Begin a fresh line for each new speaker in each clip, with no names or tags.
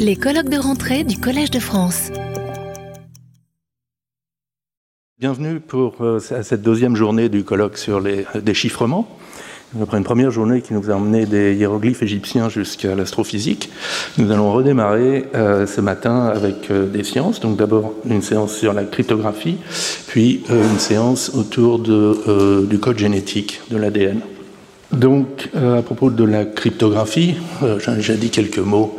Les colloques de rentrée du Collège de France.
Bienvenue pour euh, cette deuxième journée du colloque sur les déchiffrements. Après une première journée qui nous a emmené des hiéroglyphes égyptiens jusqu'à l'astrophysique, nous allons redémarrer euh, ce matin avec euh, des sciences. Donc d'abord une séance sur la cryptographie, puis une séance autour du code génétique de l'ADN. Donc, euh, à propos de la cryptographie, euh, j'ai dit quelques mots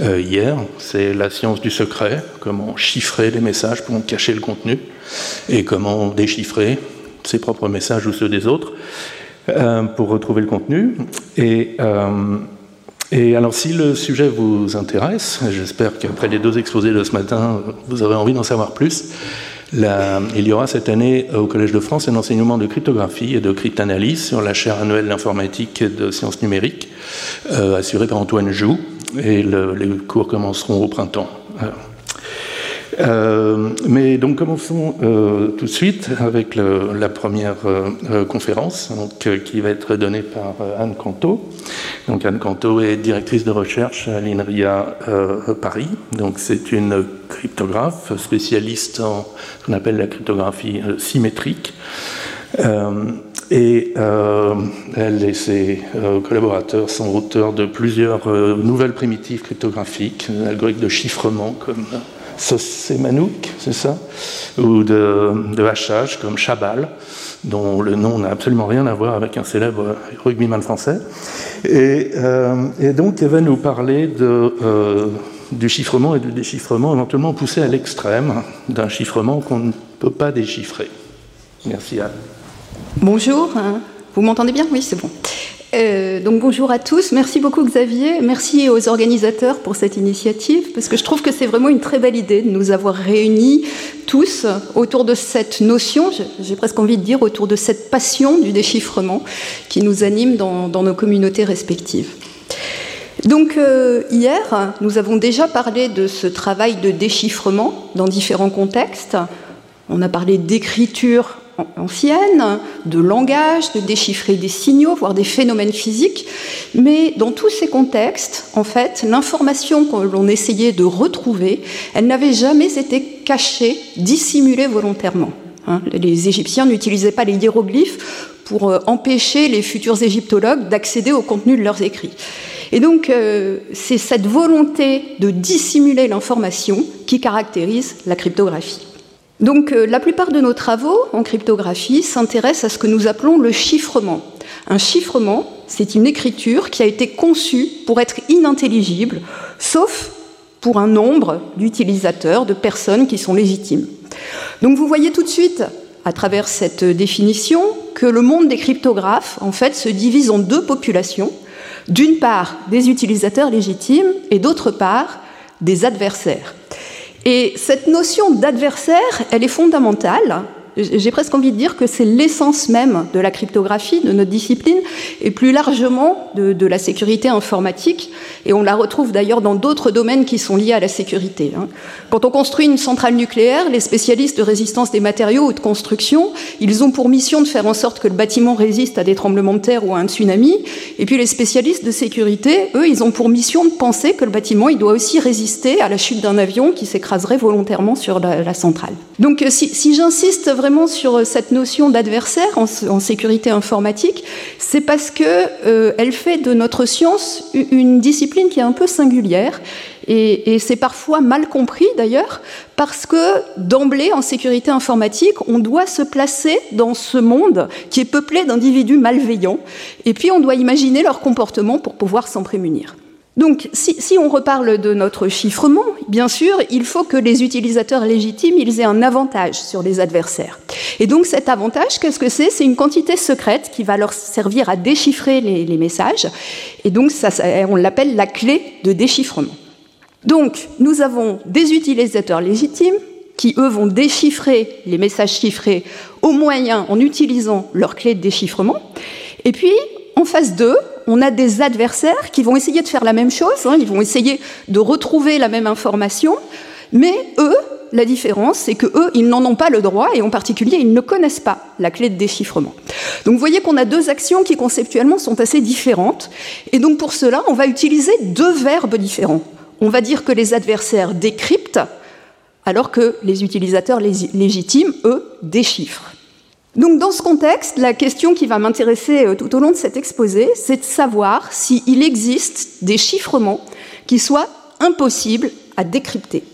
euh, hier. C'est la science du secret, comment chiffrer les messages pour en cacher le contenu, et comment déchiffrer ses propres messages ou ceux des autres pour retrouver le contenu. Et, et alors, si le sujet vous intéresse, j'espère qu'après les deux exposés de ce matin, vous aurez envie d'en savoir plus il y aura cette année au Collège de France un enseignement de cryptographie et de cryptanalyse sur la chaire annuelle d'informatique et de sciences numériques, euh, assurée par Antoine Joux, et les cours commenceront au printemps. Euh, mais donc commençons euh, tout de suite avec la première euh, conférence qui va être donnée par Anne Canto. Donc Anne Canto est directrice de recherche à l'INRIA Paris. Donc c'est une cryptographe spécialiste en ce qu'on appelle la cryptographie symétrique. et elle et ses collaborateurs sont auteurs de plusieurs nouvelles primitives cryptographiques, algorithmes de chiffrement comme Sosemanouk, c'est ça Ou de, hachage comme Chabal, dont le nom n'a absolument rien à voir avec un célèbre rugbyman français. Et, euh, donc, elle va nous parler de, euh, du chiffrement et du déchiffrement, éventuellement poussé à l'extrême d'un chiffrement qu'on ne peut pas déchiffrer. Merci Anne.
Bonjour, vous m'entendez bien? Oui, c'est bon. Euh, donc bonjour à tous, merci beaucoup Xavier, merci aux organisateurs pour cette initiative, parce que je trouve que c'est vraiment une très belle idée de nous avoir réunis tous autour de cette notion, j'ai presque envie de dire autour de cette passion du déchiffrement qui nous anime dans, nos communautés respectives. Donc euh, hier, nous avons déjà parlé de ce travail de déchiffrement dans différents contextes. On a parlé d'écriture ancienne, de langage, de déchiffrer des signaux, voire des phénomènes physiques. Mais dans tous ces contextes, en fait, l'information que l'on essayait de retrouver, elle n'avait jamais été cachée, dissimulée volontairement. Hein. les Égyptiens n'utilisaient pas les hiéroglyphes pour euh, empêcher les futurs égyptologues d'accéder au contenu de leurs écrits. Et donc, euh, c'est cette volonté de dissimuler l'information qui caractérise la cryptographie. Donc euh, la plupart de nos travaux en cryptographie s'intéressent à ce que nous appelons le chiffrement. Un chiffrement, c'est une écriture qui a été conçue pour être inintelligible, sauf pour un nombre d'utilisateurs, de personnes qui sont légitimes. Donc vous voyez tout de suite, à travers cette définition, que le monde des cryptographes, en fait, se divise en deux populations. D'une part, des utilisateurs légitimes et d'autre part, des adversaires. Et cette notion d'adversaire, elle est fondamentale j'ai presque envie de dire que c'est l'essence même de la cryptographie, de notre discipline, et plus largement de, la sécurité informatique. Et on la retrouve d'ailleurs dans d'autres domaines qui sont liés à la sécurité. Hein. Quand on construit une centrale nucléaire, les spécialistes de résistance des matériaux ou de construction, ils ont pour mission de faire en sorte que le bâtiment résiste à des tremblements de terre ou à un tsunami. Et puis les spécialistes de sécurité, eux, ils ont pour mission de penser que le bâtiment, il doit aussi résister à la chute d'un avion qui s'écraserait volontairement sur la, centrale. Donc si, si j'insiste vraiment sur cette notion d'adversaire en, sécurité informatique, c'est parce qu'elle euh, fait de notre science une discipline qui est un peu singulière. Et, c'est parfois mal compris d'ailleurs, parce que d'emblée, en sécurité informatique, on doit se placer dans ce monde qui est peuplé d'individus malveillants, et puis on doit imaginer leur comportement pour pouvoir s'en prémunir. Donc, si, on reparle de notre chiffrement, bien sûr, il faut que les utilisateurs légitimes ils aient un avantage sur les adversaires. Et donc, cet avantage, qu'est-ce que c'est? C'est une quantité secrète qui va leur servir à déchiffrer les, messages. Et donc, ça, on l'appelle la clé de déchiffrement. Donc, nous avons des utilisateurs légitimes qui, eux, vont déchiffrer les messages chiffrés au moyen, en utilisant leur clé de déchiffrement. Et puis, en phase 2, on a des adversaires qui vont essayer de faire la même chose, hein, ils vont essayer de retrouver la même information, mais eux, la différence, c'est que eux, ils n'en ont pas le droit, et en particulier, ils ne connaissent pas la clé de déchiffrement. Donc vous voyez qu'on a deux actions qui conceptuellement sont assez différentes, et donc pour cela, on va utiliser deux verbes différents. on va dire que les adversaires décryptent, alors que les utilisateurs légitimes, eux, déchiffrent. Donc dans ce contexte, la question qui va m'intéresser euh, tout au long de cet exposé, c'est de savoir s'il existe des chiffrements qui soient impossibles à décrypter.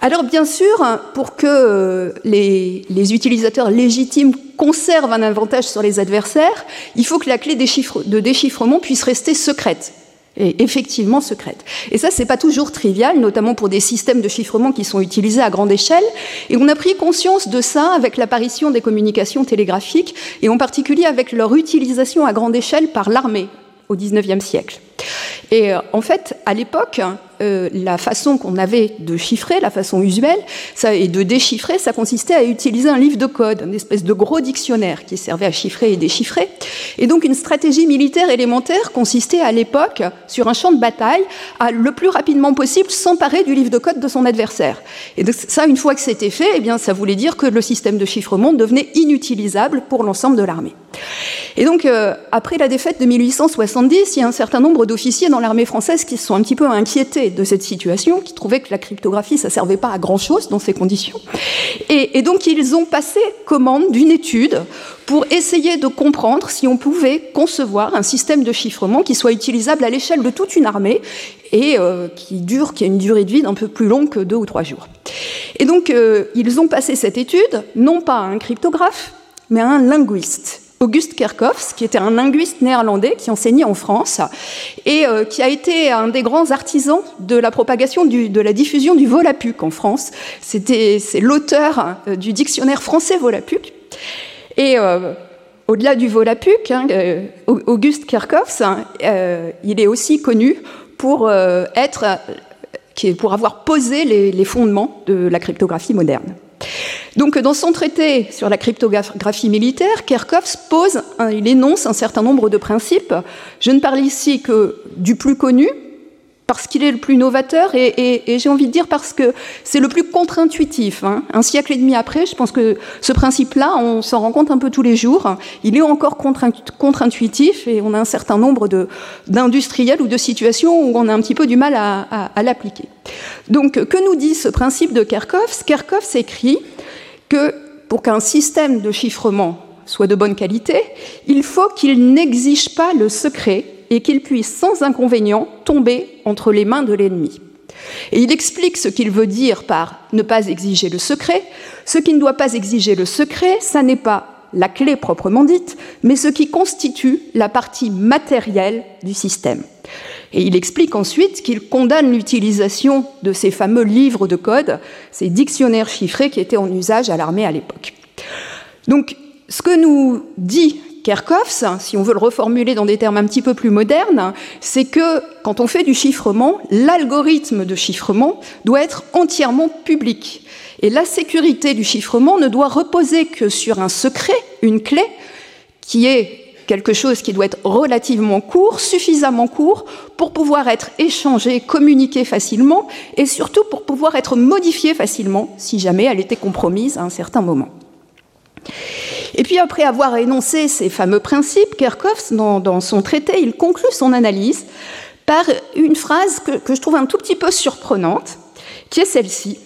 Alors bien sûr, pour que euh, les, utilisateurs légitimes conservent un avantage sur les adversaires, il faut que la clé de déchiffrement puisse rester secrète et effectivement secrète. Et ça, c'est pas toujours trivial, notamment pour des systèmes de chiffrement qui sont utilisés à grande échelle. Et on a pris conscience de ça avec l'apparition des communications télégraphiques, et en particulier avec leur utilisation à grande échelle par l'armée au XIXe siècle. Et euh, en fait, à l'époque, euh, la façon qu'on avait de chiffrer, la façon usuelle, et de déchiffrer, ça consistait à utiliser un livre de code, une espèce de gros dictionnaire qui servait à chiffrer et déchiffrer. Et donc une stratégie militaire élémentaire consistait à l'époque, sur un champ de bataille, à le plus rapidement possible s'emparer du livre de code de son adversaire. Et donc ça, une fois que c'était fait, eh bien, ça voulait dire que le système de chiffrement devenait inutilisable pour l'ensemble de l'armée. Et donc, euh, après la défaite de 1870, il y a un certain nombre d'officiers dans l'armée française qui se sont un petit peu inquiétés de cette situation, qui trouvaient que la cryptographie, ça servait pas à grand-chose dans ces conditions. Et, donc, ils ont passé commande d'une étude pour essayer de comprendre si on pouvait concevoir un système de chiffrement qui soit utilisable à l'échelle de toute une armée et euh, qui dure, qui a une durée de vie d'un peu plus longue que deux ou trois jours. Et donc, euh, ils ont passé cette étude, non pas à un cryptographe, mais à un linguiste. Auguste Kerkhoffs, qui était un linguiste néerlandais qui enseignait en France et euh, qui a été un des grands artisans de la propagation de la diffusion du Volapük en France. c'est l'auteur euh, du dictionnaire français Volapük. Et euh, au-delà du Volapük, hein, Auguste Kerkhoffs, hein, il est aussi connu pour être, pour avoir posé les fondements de la cryptographie moderne. Donc, dans son traité sur la cryptographie militaire, Kerkhoffs pose, il énonce un certain nombre de principes. Je ne parle ici que du plus connu, parce qu'il est le plus novateur et, j'ai envie de dire parce que c'est le plus contre-intuitif. Hein. Un siècle et demi après, je pense que ce principe-là, on s'en rend compte un peu tous les jours. Il est encore contre-intuitif et on a un certain nombre d'industriels ou de situations où on a un petit peu du mal à, l'appliquer. Donc, que nous dit ce principe de Kerkhoffs Kerkhoffs écrit pour qu'un système de chiffrement soit de bonne qualité, il faut qu'il n'exige pas le secret et qu'il puisse sans inconvénient tomber entre les mains de l'ennemi. Et il explique ce qu'il veut dire par ne pas exiger le secret. Ce qui ne doit pas exiger le secret, ça n'est pas la clé proprement dite, mais ce qui constitue la partie matérielle du système. Et il explique ensuite qu'il condamne l'utilisation de ces fameux livres de code, ces dictionnaires chiffrés qui étaient en usage à l'armée à l'époque. Donc, ce que nous dit Kerkhoffs, si on veut le reformuler dans des termes un petit peu plus modernes, c'est que quand on fait du chiffrement, l'algorithme de chiffrement doit être entièrement public. Et la sécurité du chiffrement ne doit reposer que sur un secret, une clé, qui est quelque chose qui doit être relativement court, suffisamment court pour pouvoir être échangé, communiqué facilement et surtout pour pouvoir être modifié facilement si jamais elle était compromise à un certain moment. Et puis après avoir énoncé ces fameux principes, Kerkhoffs, dans, son traité, il conclut son analyse par une phrase que, que je trouve un tout petit peu surprenante, qui est celle-ci.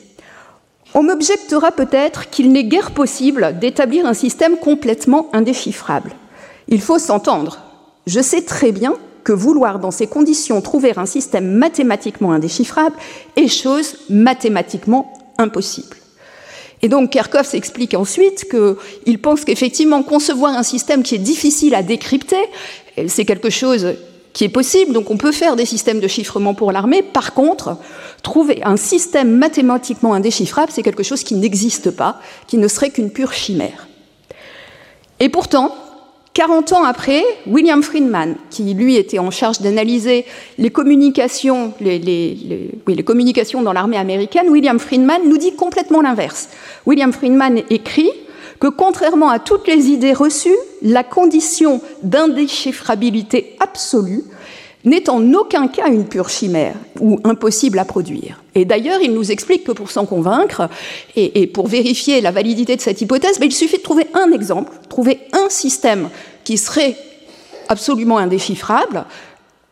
On m'objectera peut-être qu'il n'est guère possible d'établir un système complètement indéchiffrable. Il faut s'entendre. Je sais très bien que vouloir dans ces conditions trouver un système mathématiquement indéchiffrable est chose mathématiquement impossible. Et donc Kerkhoff s'explique ensuite qu'il pense qu'effectivement concevoir un système qui est difficile à décrypter, c'est quelque chose qui est possible, donc on peut faire des systèmes de chiffrement pour l'armée. Par contre, trouver un système mathématiquement indéchiffrable, c'est quelque chose qui n'existe pas, qui ne serait qu'une pure chimère. Et pourtant, 40 ans après, William Friedman, qui lui était en charge d'analyser les communications, dans l'armée américaine, William Friedman nous dit complètement l'inverse. William Friedman écrit que contrairement à toutes les idées reçues, la condition d'indéchiffrabilité absolue n'est en aucun cas une pure chimère ou impossible à produire. Et d'ailleurs, il nous explique que pour s'en convaincre et, pour vérifier la validité de cette hypothèse, ben, il suffit de trouver un exemple, trouver un système qui serait absolument indéchiffrable,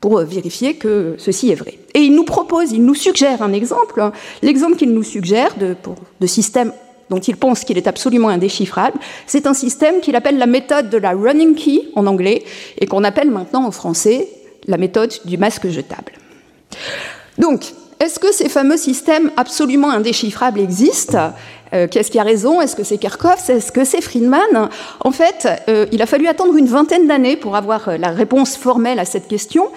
pour vérifier que ceci est vrai. Et il nous propose, il nous suggère un exemple. L'exemple qu'il nous suggère de, de système dont il pense qu'il est absolument indéchiffrable, c'est un système qu'il appelle la méthode de la running key en anglais et qu'on appelle maintenant en français la méthode du masque jetable. Donc, est-ce que ces fameux systèmes absolument indéchiffrables existent? Euh, Qu'est-ce qui a raison? Est-ce que c'est Kerkhoff? Est-ce que c'est Friedman? En fait, euh, il a fallu attendre une vingtaine d'années pour avoir euh, la réponse formelle à cette question.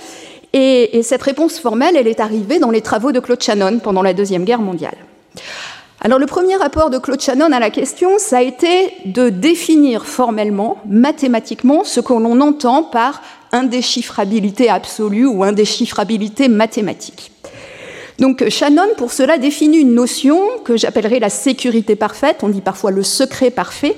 Et, et, cette réponse formelle, elle est arrivée dans les travaux de Claude Shannon pendant la Deuxième Guerre mondiale. Alors le premier rapport de Claude Shannon à la question, ça a été de définir formellement, mathématiquement, ce que l'on entend par indéchiffrabilité absolue ou indéchiffrabilité mathématique. Donc Shannon, pour cela, définit une notion que j'appellerai la sécurité parfaite, on dit parfois le secret parfait,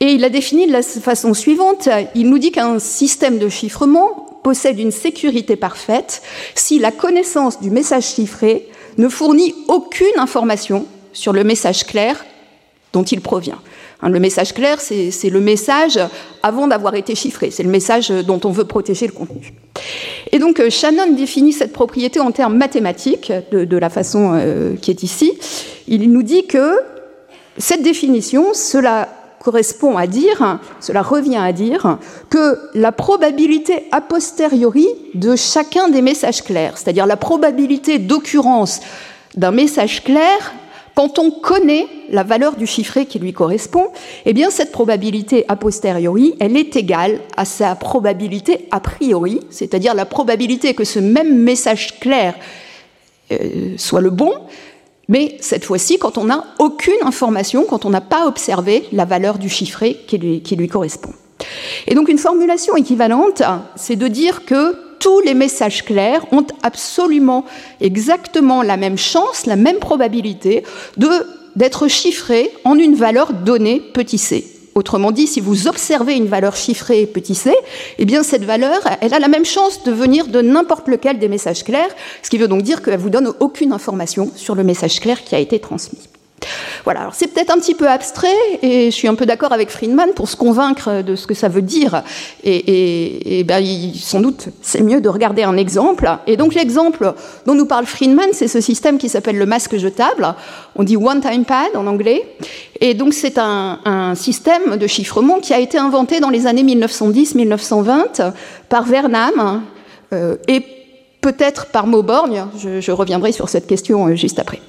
et il la définit de la façon suivante, il nous dit qu'un système de chiffrement possède une sécurité parfaite si la connaissance du message chiffré ne fournit aucune information sur le message clair dont il provient. Hein, le message clair, c'est le message avant d'avoir été chiffré, c'est le message dont on veut protéger le contenu. Et donc euh, Shannon définit cette propriété en termes mathématiques de, la façon euh, qui est ici. Il nous dit que cette définition, cela correspond à dire, cela revient à dire que la probabilité a posteriori de chacun des messages clairs, c'est-à-dire la probabilité d'occurrence d'un message clair quand on connaît la valeur du chiffré qui lui correspond, eh bien cette probabilité a posteriori, elle est égale à sa probabilité a priori, c'est-à-dire la probabilité que ce même message clair euh, soit le bon, mais cette fois-ci quand on n'a aucune information, quand on n'a pas observé la valeur du chiffré qui lui, qui lui correspond. Et donc une formulation équivalente, c'est de dire que tous les messages clairs ont absolument exactement la même chance, la même probabilité d'être chiffrés en une valeur donnée petit c. Autrement dit, si vous observez une valeur chiffrée petit c, eh bien cette valeur, elle a la même chance de venir de n'importe lequel des messages clairs, ce qui veut donc dire qu'elle vous donne aucune information sur le message clair qui a été transmis. Voilà, alors c'est peut-être un petit peu abstrait, et je suis un peu d'accord avec Friedman pour se convaincre de ce que ça veut dire. Et, ben, sans doute, c'est mieux de regarder un exemple. Et donc l'exemple dont nous parle Friedman, c'est ce système qui s'appelle le masque jetable. On dit one-time pad en anglais. Et donc c'est un, système de chiffrement qui a été inventé dans les années 1910-1920 par Vernam euh, et peut-être par Mauborgne. Je, reviendrai sur cette question euh, juste après.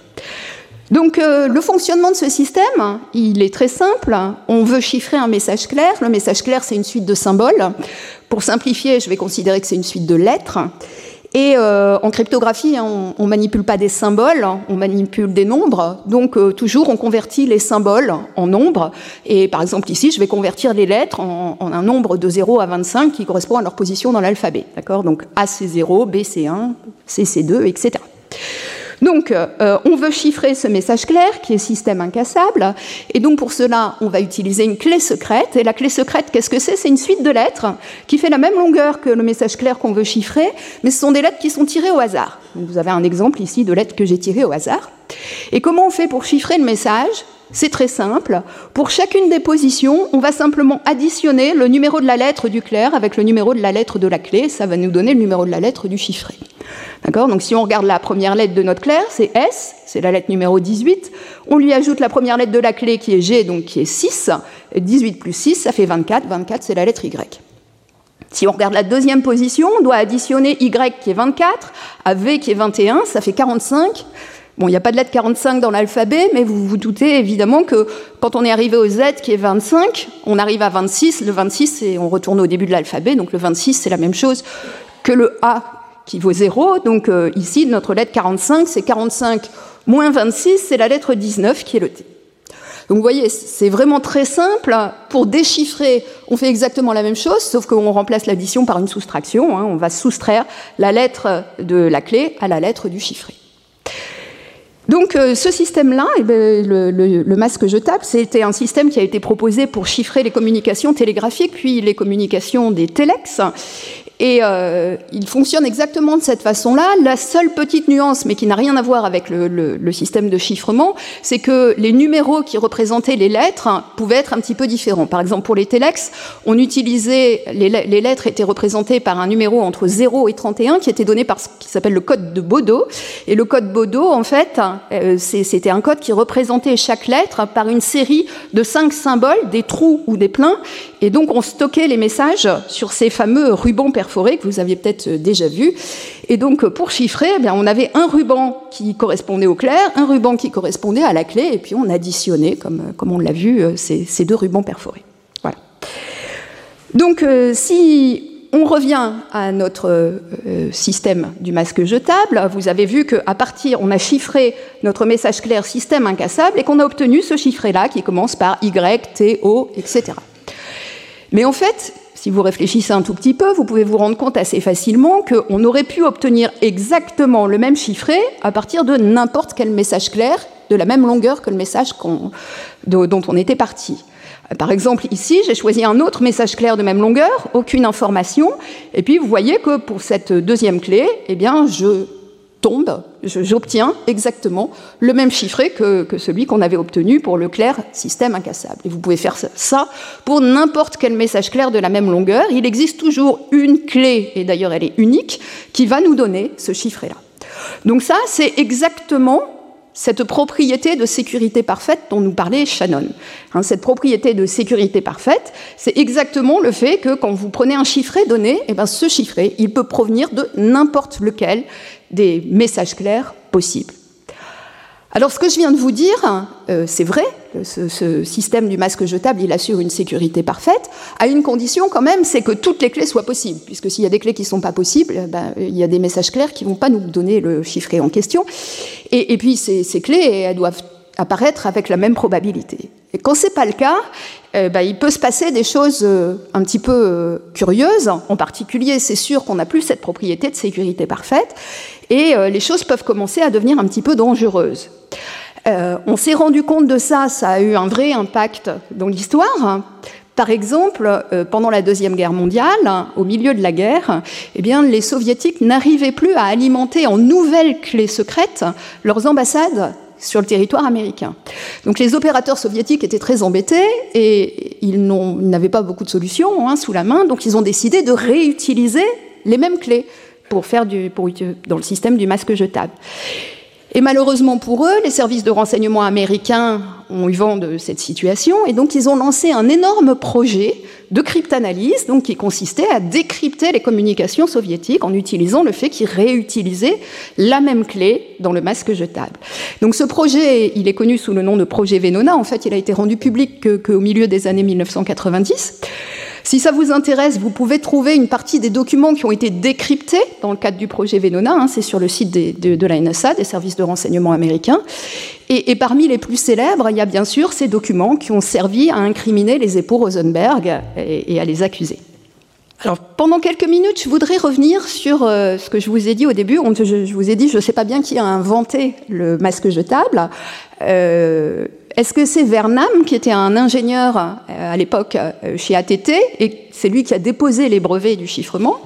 Donc euh, le fonctionnement de ce système, il est très simple. On veut chiffrer un message clair. Le message clair, c'est une suite de symboles. Pour simplifier, je vais considérer que c'est une suite de lettres. Et euh, en cryptographie, on ne manipule pas des symboles, on manipule des nombres. Donc euh, toujours, on convertit les symboles en nombres. Et par exemple, ici, je vais convertir les lettres en, en un nombre de 0 à 25 qui correspond à leur position dans l'alphabet. D'accord? Donc A, c'est 0, B, c'est 1, C, c'est 2, etc. Donc, euh, on veut chiffrer ce message clair qui est système incassable. Et donc, pour cela, on va utiliser une clé secrète. Et la clé secrète, qu'est-ce que c'est? C'est une suite de lettres qui fait la même longueur que le message clair qu'on veut chiffrer, mais ce sont des lettres qui sont tirées au hasard. vous avez un exemple ici de lettres que j'ai tirées au hasard. Et comment on fait pour chiffrer le message? C'est très simple. Pour chacune des positions, on va simplement additionner le numéro de la lettre du clair avec le numéro de la lettre de la clé. Ça va nous donner le numéro de la lettre du chiffré. D'accord Donc si on regarde la première lettre de notre clair, c'est S, c'est la lettre numéro 18. On lui ajoute la première lettre de la clé qui est G, donc qui est 6. 18 plus 6, ça fait 24. 24, c'est la lettre Y. Si on regarde la deuxième position, on doit additionner Y qui est 24 à V qui est 21, ça fait 45. Bon, il n'y a pas de lettre 45 dans l'alphabet, mais vous vous doutez évidemment que quand on est arrivé au Z qui est 25, on arrive à 26. Le 26, et on retourne au début de l'alphabet, donc le 26, c'est la même chose que le A qui vaut 0. Donc euh, ici, notre lettre 45, c'est 45 moins 26, c'est la lettre 19 qui est le T. Donc vous voyez, c'est vraiment très simple. Pour déchiffrer, on fait exactement la même chose, sauf qu'on remplace l'addition par une soustraction. Hein. On va soustraire la lettre de la clé à la lettre du chiffré. Donc euh, ce système-là, eh ben, le, masque jetable, c'était un système qui a été proposé pour chiffrer les communications télégraphiques, puis les communications des téléx. Et euh, il fonctionne exactement de cette façon-là. La seule petite nuance, mais qui n'a rien à voir avec le, système de chiffrement, c'est que les numéros qui représentaient les lettres pouvaient être un petit peu différents. Par exemple, pour les telex, on utilisait les, les lettres étaient représentées par un numéro entre 0 et 31 qui était donné par ce qui s'appelle le code de Bodo. Et le code Bodo, en fait, euh, c'était un code qui représentait chaque lettre par une série de cinq symboles, des trous ou des pleins. Et donc, on stockait les messages sur ces fameux rubans perforés que vous aviez peut-être déjà vus. Et donc, pour chiffrer, eh bien, on avait un ruban qui correspondait au clair, un ruban qui correspondait à la clé, et puis on additionnait, comme, comme on l'a vu, euh, ces, ces, deux rubans perforés. Voilà. Donc, euh, si on revient à notre euh, système du masque jetable. Vous avez vu qu'à partir, on a chiffré notre message clair système incassable et qu'on a obtenu ce chiffré-là qui commence par Y, T, O, etc. Mais en fait, si vous réfléchissez un tout petit peu, vous pouvez vous rendre compte assez facilement qu'on aurait pu obtenir exactement le même chiffré à partir de n'importe quel message clair de la même longueur que le message dont on était parti. Par exemple, ici, j'ai choisi un autre message clair de même longueur, aucune information, et puis vous voyez que pour cette deuxième clé, eh bien, je tombe, j'obtiens exactement le même chiffré que, celui qu'on avait obtenu pour le clair système incassable. Et vous pouvez faire ça pour n'importe quel message clair de la même longueur. Il existe toujours une clé, et d'ailleurs elle est unique, qui va nous donner ce chiffré-là. Donc ça, c'est exactement cette propriété de sécurité parfaite dont nous parlait Shannon. Hein, cette propriété de sécurité parfaite, c'est exactement le fait que quand vous prenez un chiffré donné, et eh bien ce chiffré, il peut provenir de n'importe lequel des messages clairs possibles. Alors ce que je viens de vous dire, euh, c'est vrai, ce, système du masque jetable, il assure une sécurité parfaite, à une condition quand même, c'est que toutes les clés soient possibles, puisque s'il y a des clés qui ne sont pas possibles, eh ben, il y a des messages clairs qui ne vont pas nous donner le chiffré en question. Et, puis ces, clés, elles doivent apparaître avec la même probabilité. Et quand ce n'est pas le cas, eh ben, il peut se passer des choses euh, un petit peu euh, curieuses. En particulier, c'est sûr qu'on n'a plus cette propriété de sécurité parfaite, et les choses peuvent commencer à devenir un petit peu dangereuses. Euh, on s'est rendu compte de ça, ça a eu un vrai impact dans l'histoire. Par exemple, euh, pendant la Deuxième Guerre mondiale, au milieu de la guerre, eh bien, les soviétiques n'arrivaient plus à alimenter en nouvelles clés secrètes leurs ambassades sur le territoire américain. Donc les opérateurs soviétiques étaient très embêtés et ils n'avaient pas beaucoup de solutions hein, sous la main, donc ils ont décidé de réutiliser les mêmes clés pour faire dans le système du masque jetable. Et malheureusement pour eux, les services de renseignement américains ont eu vent de cette situation et donc ils ont lancé un énorme projet de cryptanalyse donc qui consistait à décrypter les communications soviétiques en utilisant le fait qu'ils réutilisaient la même clé dans le masque jetable. Donc ce projet, il est connu sous le nom de projet Venona. En fait, il a été rendu public qu'au milieu des années 1990. Si ça vous intéresse, vous pouvez trouver une partie des documents qui ont été décryptés dans le cadre du projet Venona. Hein, c'est sur le site de, la NSA, des services de renseignement américains. Et, parmi les plus célèbres, il y a bien sûr ces documents qui ont servi à incriminer les époux Rosenberg et, à les accuser. Alors, pendant quelques minutes, je voudrais revenir sur euh, ce que je vous ai dit au début. je, vous ai dit, je ne sais pas bien qui a inventé le masque jetable. Euh, est-ce que c'est Vernam, qui était un ingénieur euh, à l'époque euh, chez ATT, et c'est lui qui a déposé les brevets du chiffrement?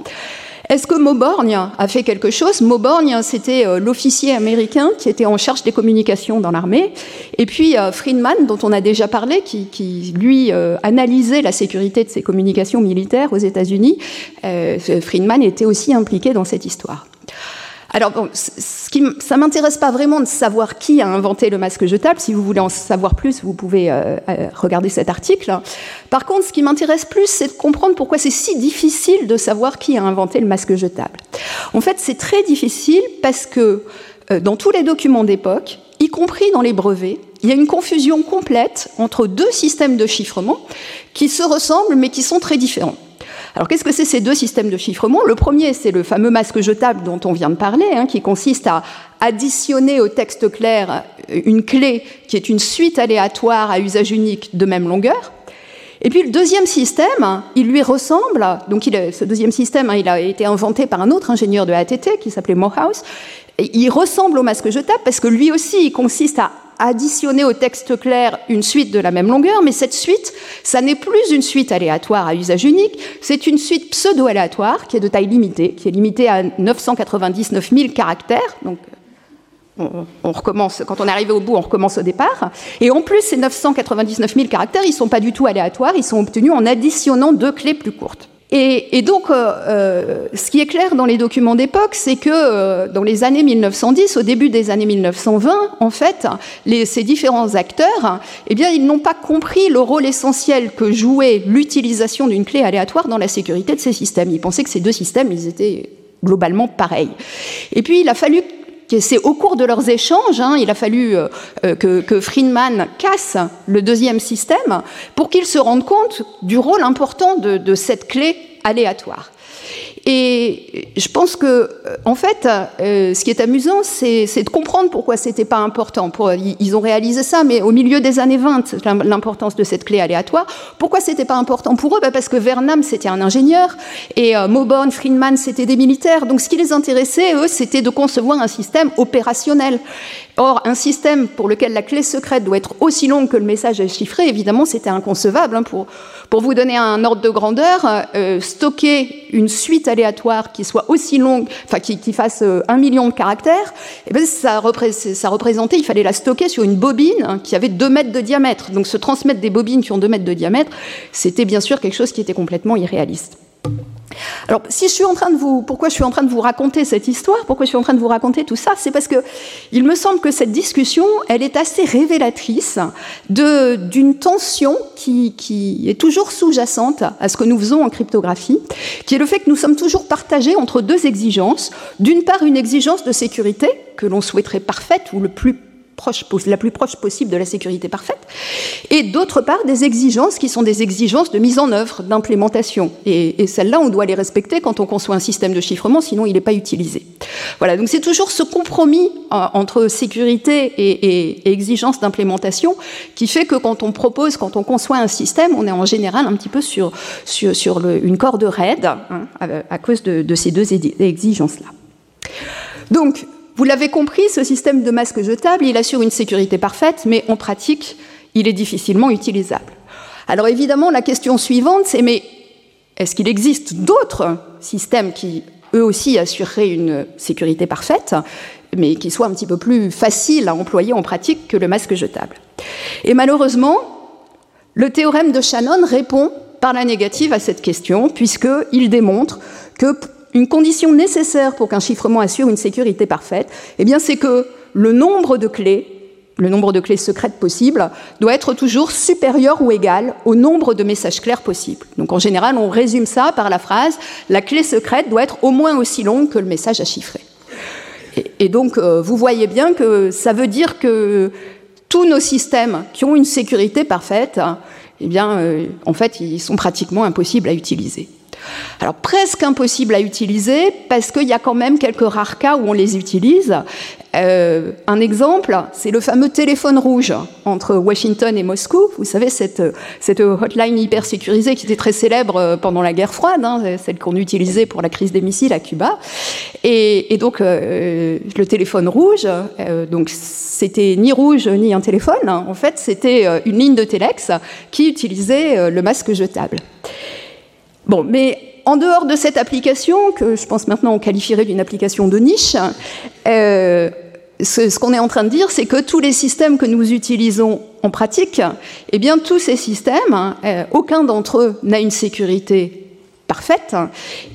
Est-ce que Mauborgne a fait quelque chose? Mauborgne, c'était euh, l'officier américain qui était en charge des communications dans l'armée. Et puis Friedman, dont on a déjà parlé, qui, lui analysait la sécurité de ses communications militaires aux États-Unis. Friedman était aussi impliqué dans cette histoire. Alors, bon, ce qui, ça m'intéresse pas vraiment de savoir qui a inventé le masque jetable. Si vous voulez en savoir plus, vous pouvez euh, euh, regarder cet article. Par contre, ce qui m'intéresse plus, c'est de comprendre pourquoi c'est si difficile de savoir qui a inventé le masque jetable. En fait, c'est très difficile parce que euh, dans tous les documents d'époque, y compris dans les brevets, il y a une confusion complète entre deux systèmes de chiffrement qui se ressemblent mais qui sont très différents. Alors qu'est-ce que c'est ces deux systèmes de chiffrement Le premier, c'est le fameux masque jetable dont on vient de parler, hein, qui consiste à additionner au texte clair une clé qui est une suite aléatoire à usage unique de même longueur. Et puis le deuxième système, il lui ressemble, donc ce deuxième système, hein, il a été inventé par un autre ingénieur de ATT qui s'appelait Morehouse, il ressemble au masque jetable parce que lui aussi, il consiste à additionner au texte clair une suite de la même longueur, mais cette suite, ça n'est plus une suite aléatoire à usage unique, c'est une suite pseudo-aléatoire qui est de taille limitée, qui est limitée à 999 000 caractères, donc on, recommence, quand on est arrivé au bout, on recommence au départ. Et en plus, ces 999 000 caractères, ils ne sont pas du tout aléatoires, ils sont obtenus en additionnant deux clés plus courtes. Et, donc, euh, euh, ce qui est clair dans les documents d'époque, c'est que euh, dans les années 1910, au début des années 1920, en fait, ces différents acteurs, eh bien, ils n'ont pas compris le rôle essentiel que jouait l'utilisation d'une clé aléatoire dans la sécurité de ces systèmes. Ils pensaient que ces deux systèmes, ils étaient globalement pareils. Et puis, il a fallu c'est au cours de leurs échanges, hein, il a fallu euh, euh, que, Friedman casse le deuxième système pour qu'ils se rendent compte du rôle important de cette clé aléatoire. Et je pense que, euh, en fait, euh, ce qui est amusant, c'est de comprendre pourquoi c'était pas important. Ils ont réalisé ça, mais au milieu des années 20, l'importance de cette clé aléatoire. Pourquoi c'était pas important pour eux? Bah, Parce que Vernam, c'était un ingénieur, et euh, Mauborn, Friedman, c'était des militaires. Donc ce qui les intéressait, eux, c'était de concevoir un système opérationnel. Or, un système pour lequel la clé secrète doit être aussi longue que le message est chiffré, évidemment, c'était inconcevable. Hein, pour, pour vous donner un ordre de grandeur, stocker une suite aléatoire qui soit aussi longue, enfin qui, fasse euh, un million de caractères, eh bien ça, ça, représentait, il fallait la stocker sur une bobine hein, qui avait 2 mètres de diamètre. Donc se transmettre des bobines qui ont 2 mètres de diamètre, c'était bien sûr quelque chose qui était complètement irréaliste. Alors, si je suis en train de vous, pourquoi je suis en train de vous raconter cette histoire, pourquoi je suis en train de vous raconter tout ça, c'est parce que il me semble que cette discussion, elle est assez révélatrice d'une tension qui, qui, est toujours sous-jacente à ce que nous faisons en cryptographie, qui est le fait que nous sommes toujours partagés entre deux exigences. D'une part, une exigence de sécurité que l'on souhaiterait parfaite ou le plus la plus proche possible de la sécurité parfaite, et d'autre part des exigences qui sont des exigences de mise en œuvre, d'implémentation. Et, celles-là, on doit les respecter quand on conçoit un système de chiffrement, sinon il n'est pas utilisé. Voilà, donc c'est toujours ce compromis euh, entre sécurité et, exigence d'implémentation qui fait que quand on propose, quand on conçoit un système, on est en général un petit peu sur, sur, une corde raide hein, à, cause de, de ces deux exigences-là. Donc, vous l'avez compris, ce système de masque jetable, il assure une sécurité parfaite, mais en pratique, il est difficilement utilisable. Alors évidemment, la question suivante, c'est mais est-ce qu'il existe d'autres systèmes qui, eux aussi, assureraient une sécurité parfaite, mais qui soient un petit peu plus faciles à employer en pratique que le masque jetable? Et malheureusement, le théorème de Shannon répond par la négative à cette question, puisqu'il démontre que une condition nécessaire pour qu'un chiffrement assure une sécurité parfaite, eh c'est que le nombre de clés, le nombre de clés secrètes possibles, doit être toujours supérieur ou égal au nombre de messages clairs possibles. Donc, en général, on résume ça par la phrase la clé secrète doit être au moins aussi longue que le message à chiffrer. Et, donc, euh, vous voyez bien que ça veut dire que tous nos systèmes qui ont une sécurité parfaite, eh bien, euh, en fait, ils sont pratiquement impossibles à utiliser. Alors presque impossible à utiliser parce qu'il y a quand même quelques rares cas où on les utilise. Euh, un exemple, c'est le fameux téléphone rouge entre Washington et Moscou. Vous savez, cette, hotline hyper sécurisée qui était très célèbre pendant la guerre froide, hein, celle qu'on utilisait pour la crise des missiles à Cuba. Et, donc, euh, le téléphone rouge, euh, donc c'était ni rouge ni un téléphone. En fait, c'était une ligne de téléx qui utilisait le masque jetable. Bon, mais en dehors de cette application, que je pense maintenant on qualifierait d'une application de niche, euh, ce, qu'on est en train de dire, c'est que tous les systèmes que nous utilisons en pratique, eh bien tous ces systèmes, euh, aucun d'entre eux n'a une sécurité parfaite,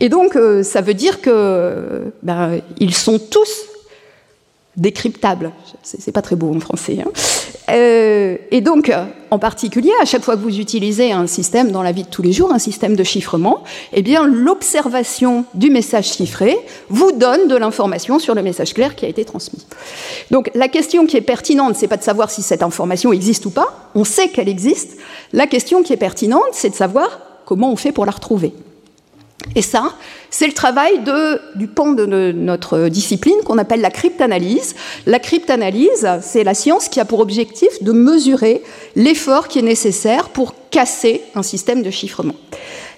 et donc euh, ça veut dire que ben, ils sont tous décryptables. C'est pas très beau en français. Hein. Euh, et donc, en particulier, à chaque fois que vous utilisez un système dans la vie de tous les jours, un système de chiffrement, eh bien, l'observation du message chiffré vous donne de l'information sur le message clair qui a été transmis. Donc, la question qui est pertinente, c'est pas de savoir si cette information existe ou pas. On sait qu'elle existe. La question qui est pertinente, c'est de savoir comment on fait pour la retrouver. Et ça, c'est le travail du pan de notre discipline qu'on appelle la cryptanalyse. La cryptanalyse, c'est la science qui a pour objectif de mesurer l'effort qui est nécessaire pour casser un système de chiffrement.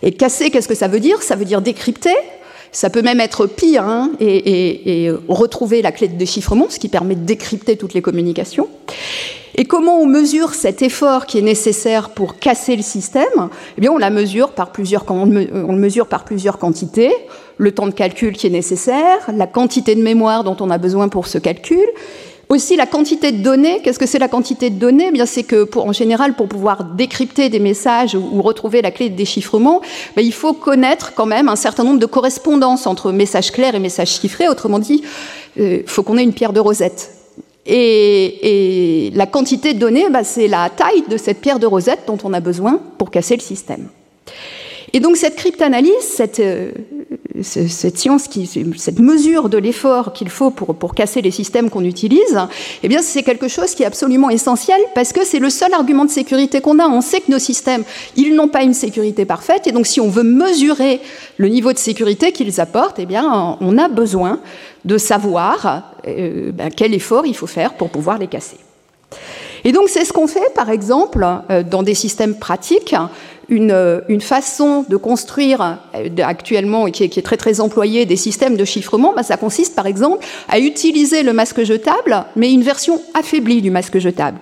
Et casser, qu'est-ce que ça veut dire? Ça veut dire décrypter, Ça peut même être pire hein, et, retrouver la clé de déchiffrement, ce qui permet de décrypter toutes les communications. Et comment on mesure cet effort qui est nécessaire pour casser le système? Eh bien, on la mesure par plusieurs, on le mesure par plusieurs quantités. Le temps de calcul qui est nécessaire, la quantité de mémoire dont on a besoin pour ce calcul, aussi la quantité de données. Qu'est-ce que c'est la quantité de données? Eh Bien, c'est que, en général, pour pouvoir décrypter des messages ou, retrouver la clé de déchiffrement, ben, il faut connaître quand même un certain nombre de correspondances entre messages clairs et messages chiffrés. Autrement dit, il euh, faut qu'on ait une pierre de rosette. Et, la quantité de données, bah, c'est la taille de cette pierre de rosette dont on a besoin pour casser le système. Et donc cette cryptanalyse, cette, euh, cette science, cette mesure de l'effort qu'il faut pour, pour, casser les systèmes qu'on utilise, eh bien c'est quelque chose qui est absolument essentiel parce que c'est le seul argument de sécurité qu'on a. On sait que nos systèmes, ils n'ont pas une sécurité parfaite et donc si on veut mesurer le niveau de sécurité qu'ils apportent, eh bien on a besoin de savoir euh, ben, quel effort il faut faire pour pouvoir les casser. Et donc c'est ce qu'on fait, par exemple, euh, dans des systèmes pratiques. Une, euh, une façon de construire actuellement, et qui est, très très employée, des systèmes de chiffrement, ben, ça consiste par exemple à utiliser le masque jetable, mais une version affaiblie du masque jetable.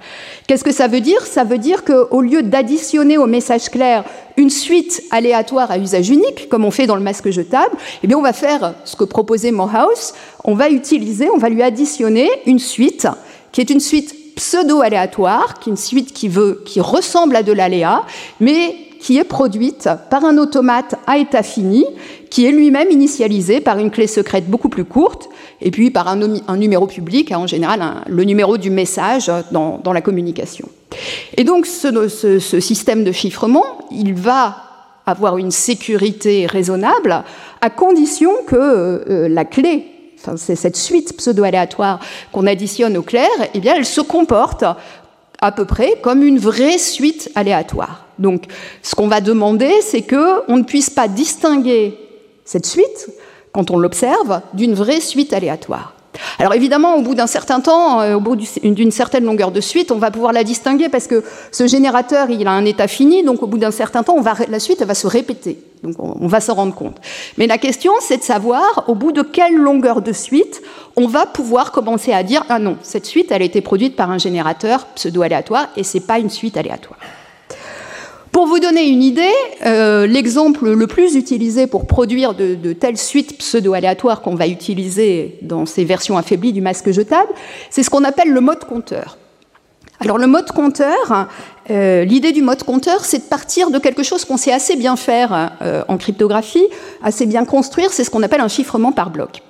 Qu'est-ce que ça veut dire? Ça veut dire qu'au lieu d'additionner au message clair une suite aléatoire à usage unique, comme on fait dans le masque jetable, eh bien on va faire ce que proposait Morehouse, on va utiliser, on va lui additionner une suite qui est une suite pseudo-aléatoire, qui est une suite qui, ressemble à de l'aléa, mais qui est produite par un automate à état fini, qui est lui-même initialisé par une clé secrète beaucoup plus courte, et puis par un, numéro public, hein, en général le numéro du message dans, la communication. Et donc ce, système de chiffrement, il va avoir une sécurité raisonnable à condition que euh, la clé C'est cette suite pseudo-aléatoire qu'on additionne au clair, eh bien, elle se comporte à peu près comme une vraie suite aléatoire. Donc, ce qu'on va demander, c'est qu'on ne puisse pas distinguer cette suite, quand on l'observe, d'une vraie suite aléatoire. Alors évidemment, au bout d'un certain temps, euh, au bout d'une certaine longueur de suite, on va pouvoir la distinguer parce que ce générateur, il a un état fini, donc au bout d'un certain temps, la suite elle va se répéter. Donc on, va s'en rendre compte. Mais la question, c'est de savoir au bout de quelle longueur de suite on va pouvoir commencer à dire ah non, cette suite, elle a été produite par un générateur pseudo-aléatoire et c'est pas une suite aléatoire. Pour vous donner une idée, euh, l'exemple le plus utilisé pour produire de, telles suites pseudo-aléatoires qu'on va utiliser dans ces versions affaiblies du masque jetable, c'est ce qu'on appelle le mode compteur. Alors le mode compteur, euh, l'idée du mode compteur, c'est de partir de quelque chose qu'on sait assez bien faire euh, en cryptographie, assez bien construire, c'est ce qu'on appelle un chiffrement par bloc.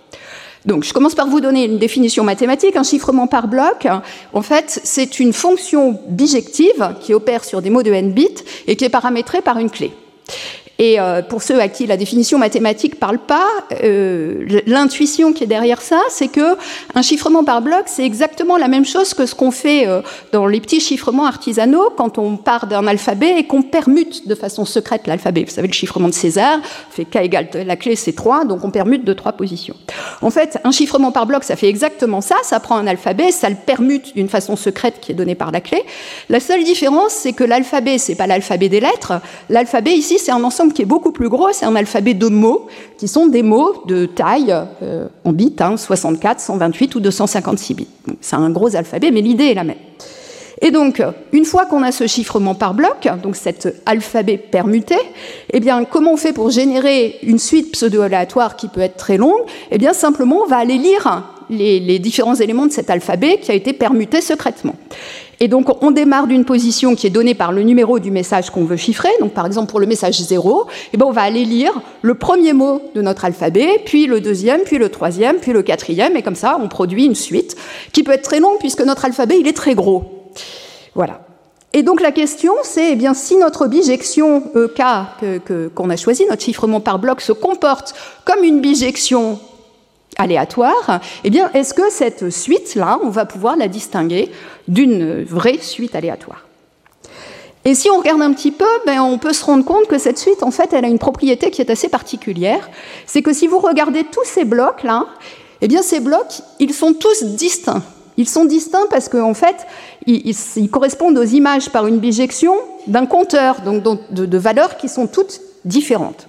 Donc, je commence par vous donner une définition mathématique. Un chiffrement par bloc, en fait, c'est une fonction bijective qui opère sur des mots de n bits et qui est paramétrée par une clé. Et euh, pour ceux à qui la définition mathématique parle pas, euh, l'intuition qui est derrière ça, c'est que un chiffrement par bloc, c'est exactement la même chose que ce qu'on fait euh, dans les petits chiffrements artisanaux quand on part d'un alphabet et qu'on permute de façon secrète l'alphabet. Vous savez, le chiffrement de César fait k égale la clé, c'est 3, donc on permute de trois positions. En fait, un chiffrement par bloc, ça fait exactement ça. Ça prend un alphabet, ça le permute d'une façon secrète qui est donnée par la clé. La seule différence, c'est que l'alphabet, c'est pas l'alphabet des lettres. L'alphabet ici, c'est un ensemble qui est beaucoup plus gros, c'est un alphabet de mots, qui sont des mots de taille euh, en bits, 64, 128 ou 256 bits. C'est un gros alphabet, mais l'idée est la même. Et donc, une fois qu'on a ce chiffrement par bloc, donc cet alphabet permuté, eh bien, comment on fait pour générer une suite pseudo-aléatoire qui peut être très longue? Eh bien, simplement, on va aller lire les, différents éléments de cet alphabet qui a été permuté secrètement. Et donc, on démarre d'une position qui est donnée par le numéro du message qu'on veut chiffrer. Donc, par exemple, pour le message 0, eh ben, on va aller lire le premier mot de notre alphabet, puis le deuxième, puis le troisième, puis le quatrième, et comme ça, on produit une suite qui peut être très longue puisque notre alphabet, il est très gros. Voilà. Et donc la question, c'est eh bien si notre bijection EK qu'on a choisi, notre chiffrement par bloc, se comporte comme une bijection aléatoire, eh bien, est-ce que cette suite-là, on va pouvoir la distinguer d'une vraie suite aléatoire? Et si on regarde un petit peu, ben, on peut se rendre compte que cette suite, en fait, elle a une propriété qui est assez particulière. C'est que si vous regardez tous ces blocs-là, eh bien, ces blocs, ils sont tous distincts. Ils sont distincts parce qu'en fait, ils, correspondent aux images par une bijection d'un compteur, donc de valeurs qui sont toutes différentes.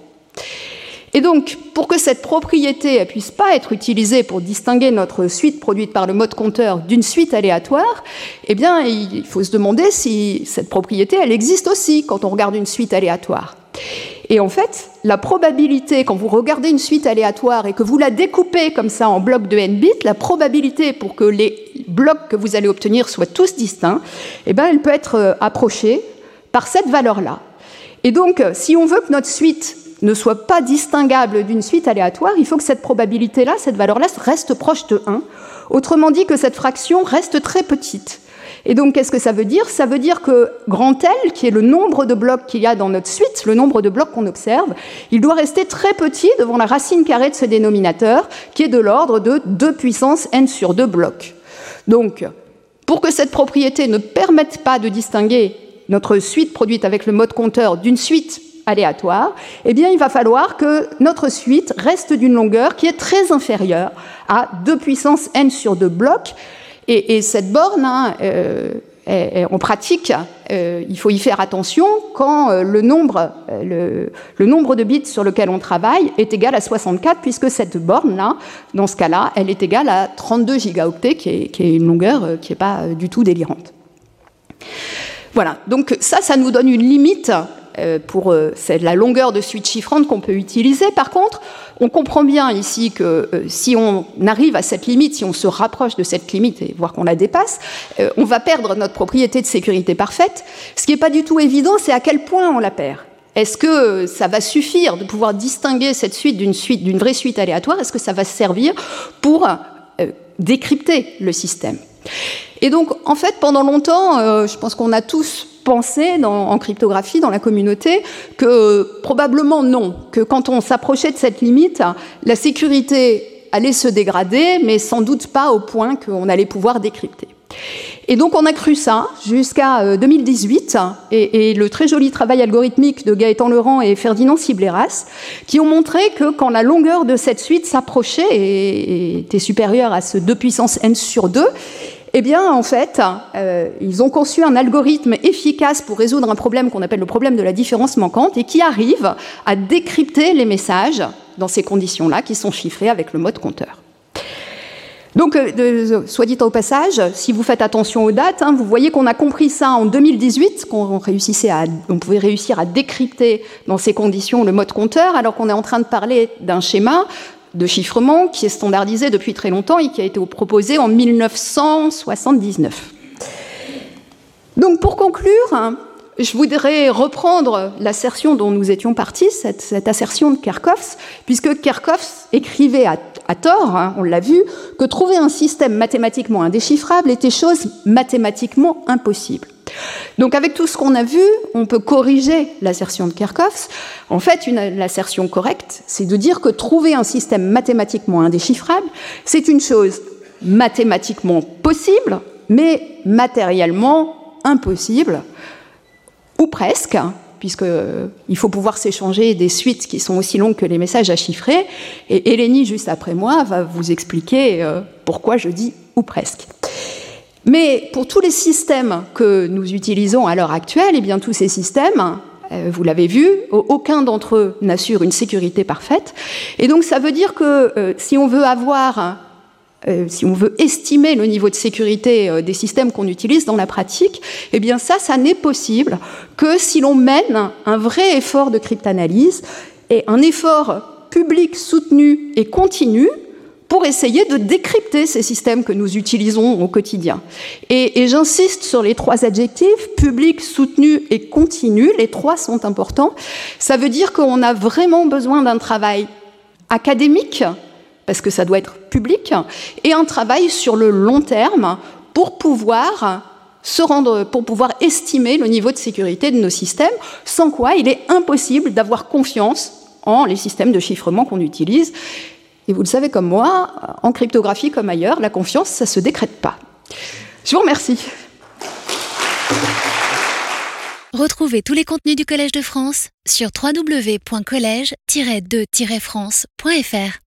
Et donc, pour que cette propriété ne puisse pas être utilisée pour distinguer notre suite produite par le mode compteur d'une suite aléatoire, eh bien, il faut se demander si cette propriété, elle existe aussi quand on regarde une suite aléatoire. Et en fait, la probabilité, quand vous regardez une suite aléatoire et que vous la découpez comme ça en blocs de n bits, la probabilité pour que les blocs que vous allez obtenir soient tous distincts, eh bien, elle peut être euh, approchée par cette valeur-là. Et donc, si on veut que notre suite ne soit pas distinguable d'une suite aléatoire, il faut que cette probabilité-là, cette valeur-là, reste proche de 1. Autrement dit, que cette fraction reste très petite. Et donc, qu'est-ce que ça veut dire? Ça veut dire que grand L, qui est le nombre de blocs qu'il y a dans notre suite, le nombre de blocs qu'on observe, il doit rester très petit devant la racine carrée de ce dénominateur, qui est de l'ordre de 2 puissance n sur 2 blocs. Donc, pour que cette propriété ne permette pas de distinguer notre suite produite avec le mode compteur d'une suite aléatoire, eh bien, il va falloir que notre suite reste d'une longueur qui est très inférieure à 2 puissance n sur 2 blocs. Et, cette borne, hein, euh, en pratique, euh, il faut y faire attention quand euh, le, nombre, de bits sur lequel on travaille est égal à 64, puisque cette borne-là, dans ce cas-là, elle est égale à 32 gigaoctets, qui est, une longueur qui n'est pas du tout délirante. Voilà, donc ça, ça nous donne une limite pour euh, la longueur de suite chiffrante qu'on peut utiliser. Par contre, on comprend bien ici que euh, si on arrive à cette limite, si on se rapproche de cette limite et voire qu'on la dépasse, on va perdre notre propriété de sécurité parfaite. Ce qui n'est pas du tout évident, c'est à quel point on la perd. Est-ce que ça va suffire de pouvoir distinguer cette suite d'une suite, d'une vraie suite aléatoire? Est-ce que ça va servir pour décrypter le système? Et donc, en fait, pendant longtemps, je pense qu'on a tous penser en cryptographie, dans la communauté, que probablement non, que quand on s'approchait de cette limite, la sécurité allait se dégrader, mais sans doute pas au point qu'on allait pouvoir décrypter. Et donc on a cru ça jusqu'à 2018 euh, et, le très joli travail algorithmique de Gaëtan Laurent et Ferdinand Cibleras qui ont montré que quand la longueur de cette suite s'approchait et était supérieure à ce 2 puissance n sur 2, eh bien, en fait, euh, ils ont conçu un algorithme efficace pour résoudre un problème qu'on appelle le problème de la différence manquante et qui arrive à décrypter les messages dans ces conditions-là qui sont chiffrés avec le mode compteur. Donc, euh, soit dit au passage, si vous faites attention aux dates, hein, vous voyez qu'on a compris ça en 2018, qu'on réussissait à, on pouvait réussir à décrypter dans ces conditions le mode compteur, alors qu'on est en train de parler d'un schéma de chiffrement qui est standardisé depuis très longtemps et qui a été proposé en 1979. Donc pour conclure, je voudrais reprendre l'assertion dont nous étions partis, cette, assertion de Kerkhoffs, puisque Kerkhoffs écrivait à, tort, hein, on l'a vu, que trouver un système mathématiquement indéchiffrable était chose mathématiquement impossible. Donc avec tout ce qu'on a vu, on peut corriger l'assertion de Kerkhoffs. En fait, l'assertion correcte, c'est de dire que trouver un système mathématiquement indéchiffrable, c'est une chose mathématiquement possible, mais matériellement impossible, ou presque, puisqu'il euh, faut pouvoir s'échanger des suites qui sont aussi longues que les messages à chiffrer. Et Eleni, juste après moi, va vous expliquer euh, pourquoi je dis ou presque. Mais pour tous les systèmes que nous utilisons à l'heure actuelle, et eh bien tous ces systèmes, euh, vous l'avez vu, aucun d'entre eux n'assure une sécurité parfaite. Et donc ça veut dire que euh, si on veut avoir, euh, si on veut estimer le niveau de sécurité des systèmes qu'on utilise dans la pratique, eh bien ça, ça n'est possible que si l'on mène un vrai effort de cryptanalyse et un effort public soutenu et continu pour essayer de décrypter ces systèmes que nous utilisons au quotidien. Et, j'insiste sur les trois adjectifs, public, soutenu et continu, les trois sont importants. Ça veut dire qu'on a vraiment besoin d'un travail académique, parce que ça doit être public, et un travail sur le long terme pour pouvoir se rendre, pour pouvoir estimer le niveau de sécurité de nos systèmes, sans quoi il est impossible d'avoir confiance en les systèmes de chiffrement qu'on utilise. Et vous le savez comme moi, en cryptographie comme ailleurs, la confiance, ça ne se décrète pas. Je vous remercie.
Retrouvez tous les contenus du Collège de France sur www.colège-2-france.fr.